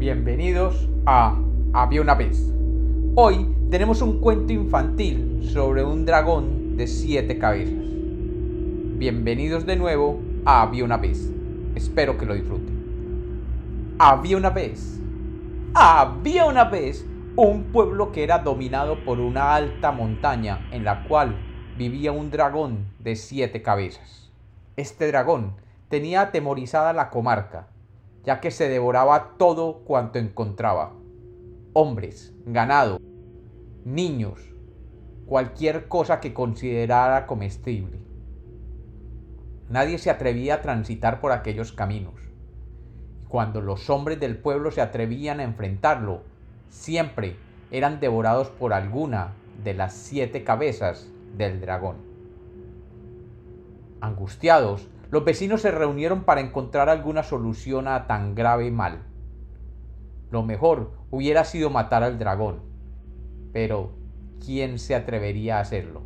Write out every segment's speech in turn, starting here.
Bienvenidos a Había una vez. Hoy tenemos un cuento infantil sobre un dragón de siete cabezas. Bienvenidos de nuevo a Había una vez. Espero que lo disfruten. Había una vez. Había una vez un pueblo que era dominado por una alta montaña en la cual vivía un dragón de siete cabezas. Este dragón tenía atemorizada la comarca, ya que se devoraba todo cuanto encontraba. Hombres, ganado, niños, cualquier cosa que considerara comestible. Nadie se atrevía a transitar por aquellos caminos. Y cuando los hombres del pueblo se atrevían a enfrentarlo, siempre eran devorados por alguna de las siete cabezas del dragón. Angustiados, los vecinos se reunieron para encontrar alguna solución a tan grave mal. Lo mejor hubiera sido matar al dragón, pero ¿quién se atrevería a hacerlo?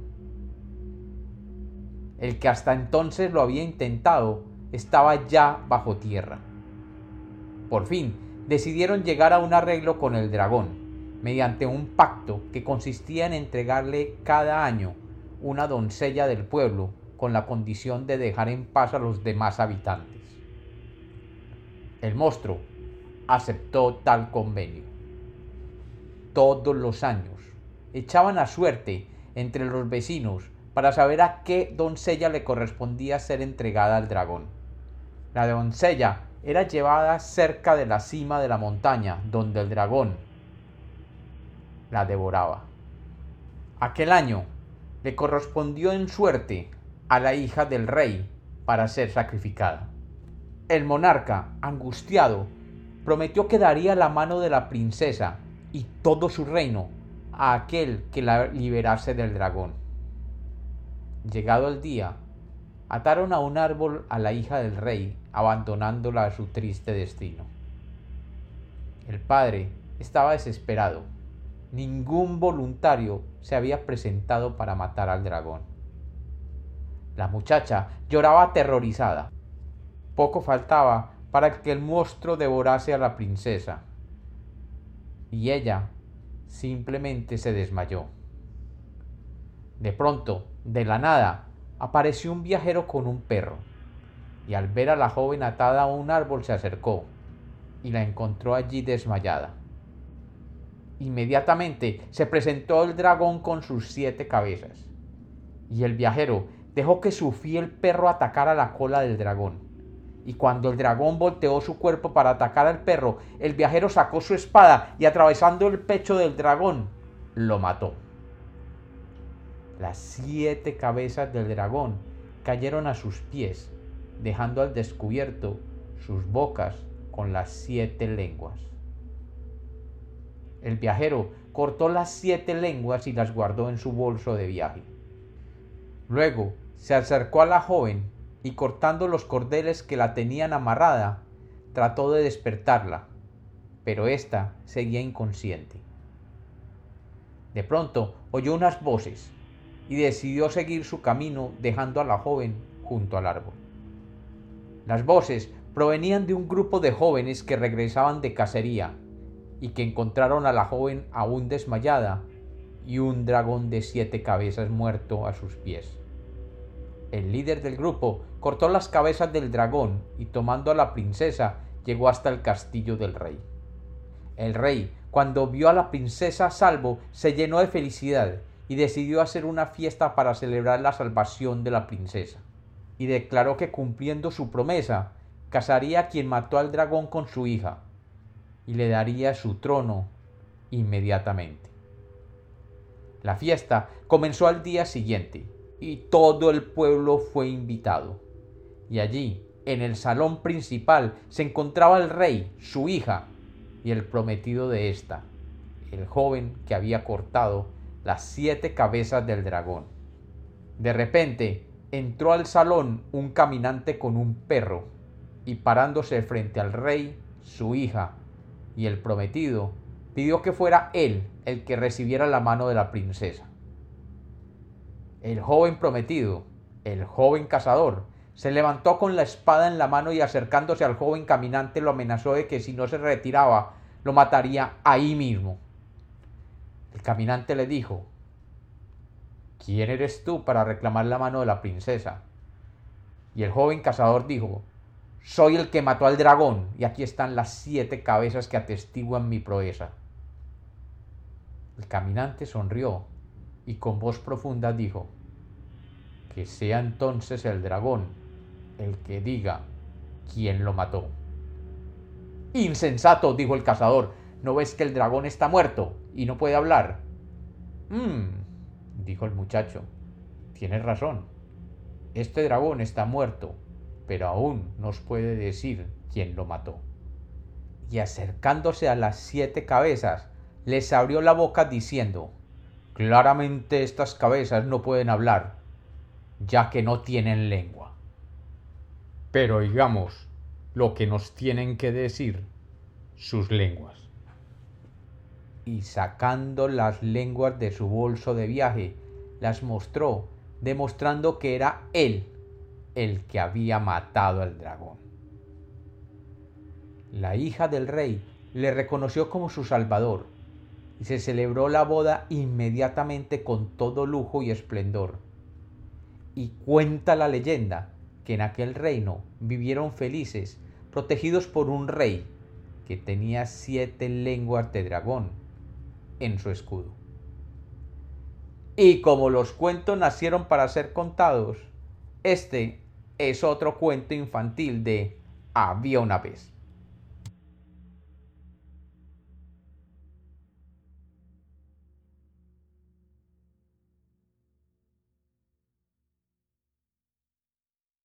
El que hasta entonces lo había intentado estaba ya bajo tierra. Por fin, decidieron llegar a un arreglo con el dragón, mediante un pacto que consistía en entregarle cada año una doncella del pueblo con la condición de dejar en paz a los demás habitantes. El monstruo aceptó tal convenio. Todos los años echaban a suerte entre los vecinos para saber a qué doncella le correspondía ser entregada al dragón. La doncella era llevada cerca de la cima de la montaña donde el dragón la devoraba. Aquel año le correspondió en suerte a la hija del rey para ser sacrificada. El monarca, angustiado, prometió que daría la mano de la princesa y todo su reino a aquel que la liberase del dragón. Llegado el día, ataron a un árbol a la hija del rey, abandonándola a su triste destino. El padre estaba desesperado. Ningún voluntario se había presentado para matar al dragón. La muchacha lloraba aterrorizada. Poco faltaba para que el monstruo devorase a la princesa. Y ella simplemente se desmayó. De pronto, de la nada, apareció un viajero con un perro, y al ver a la joven atada a un árbol se acercó y la encontró allí desmayada. Inmediatamente se presentó el dragón con sus siete cabezas, y el viajero dejó que su fiel perro atacara la cola del dragón. Y cuando el dragón volteó su cuerpo para atacar al perro, el viajero sacó su espada y atravesando el pecho del dragón, lo mató. Las siete cabezas del dragón cayeron a sus pies, dejando al descubierto sus bocas con las siete lenguas. El viajero cortó las siete lenguas y las guardó en su bolso de viaje. Luego se acercó a la joven y cortando los cordeles que la tenían amarrada, trató de despertarla, pero ésta seguía inconsciente. De pronto oyó unas voces y decidió seguir su camino dejando a la joven junto al árbol. Las voces provenían de un grupo de jóvenes que regresaban de cacería y que encontraron a la joven aún desmayada y un dragón de siete cabezas muerto a sus pies el líder del grupo, cortó las cabezas del dragón y tomando a la princesa llegó hasta el castillo del rey. El rey, cuando vio a la princesa a salvo, se llenó de felicidad y decidió hacer una fiesta para celebrar la salvación de la princesa. Y declaró que cumpliendo su promesa, casaría a quien mató al dragón con su hija y le daría su trono inmediatamente. La fiesta comenzó al día siguiente y todo el pueblo fue invitado. Y allí, en el salón principal, se encontraba el rey, su hija y el prometido de ésta, el joven que había cortado las siete cabezas del dragón. De repente entró al salón un caminante con un perro, y parándose frente al rey, su hija y el prometido, pidió que fuera él el que recibiera la mano de la princesa. El joven prometido, el joven cazador, se levantó con la espada en la mano y acercándose al joven caminante lo amenazó de que si no se retiraba, lo mataría ahí mismo. El caminante le dijo, ¿quién eres tú para reclamar la mano de la princesa? Y el joven cazador dijo, soy el que mató al dragón y aquí están las siete cabezas que atestiguan mi proeza. El caminante sonrió y con voz profunda dijo, que sea entonces el dragón el que diga quién lo mató. Insensato, dijo el cazador, ¿no ves que el dragón está muerto y no puede hablar? Mmm, dijo el muchacho, tienes razón. Este dragón está muerto, pero aún nos puede decir quién lo mató. Y acercándose a las siete cabezas, les abrió la boca diciendo, Claramente estas cabezas no pueden hablar, ya que no tienen lengua. Pero digamos lo que nos tienen que decir sus lenguas. Y sacando las lenguas de su bolso de viaje, las mostró demostrando que era él el que había matado al dragón. La hija del rey le reconoció como su salvador y se celebró la boda inmediatamente con todo lujo y esplendor. Y cuenta la leyenda que en aquel reino vivieron felices, protegidos por un rey que tenía siete lenguas de dragón en su escudo. Y como los cuentos nacieron para ser contados, este es otro cuento infantil de Había una vez.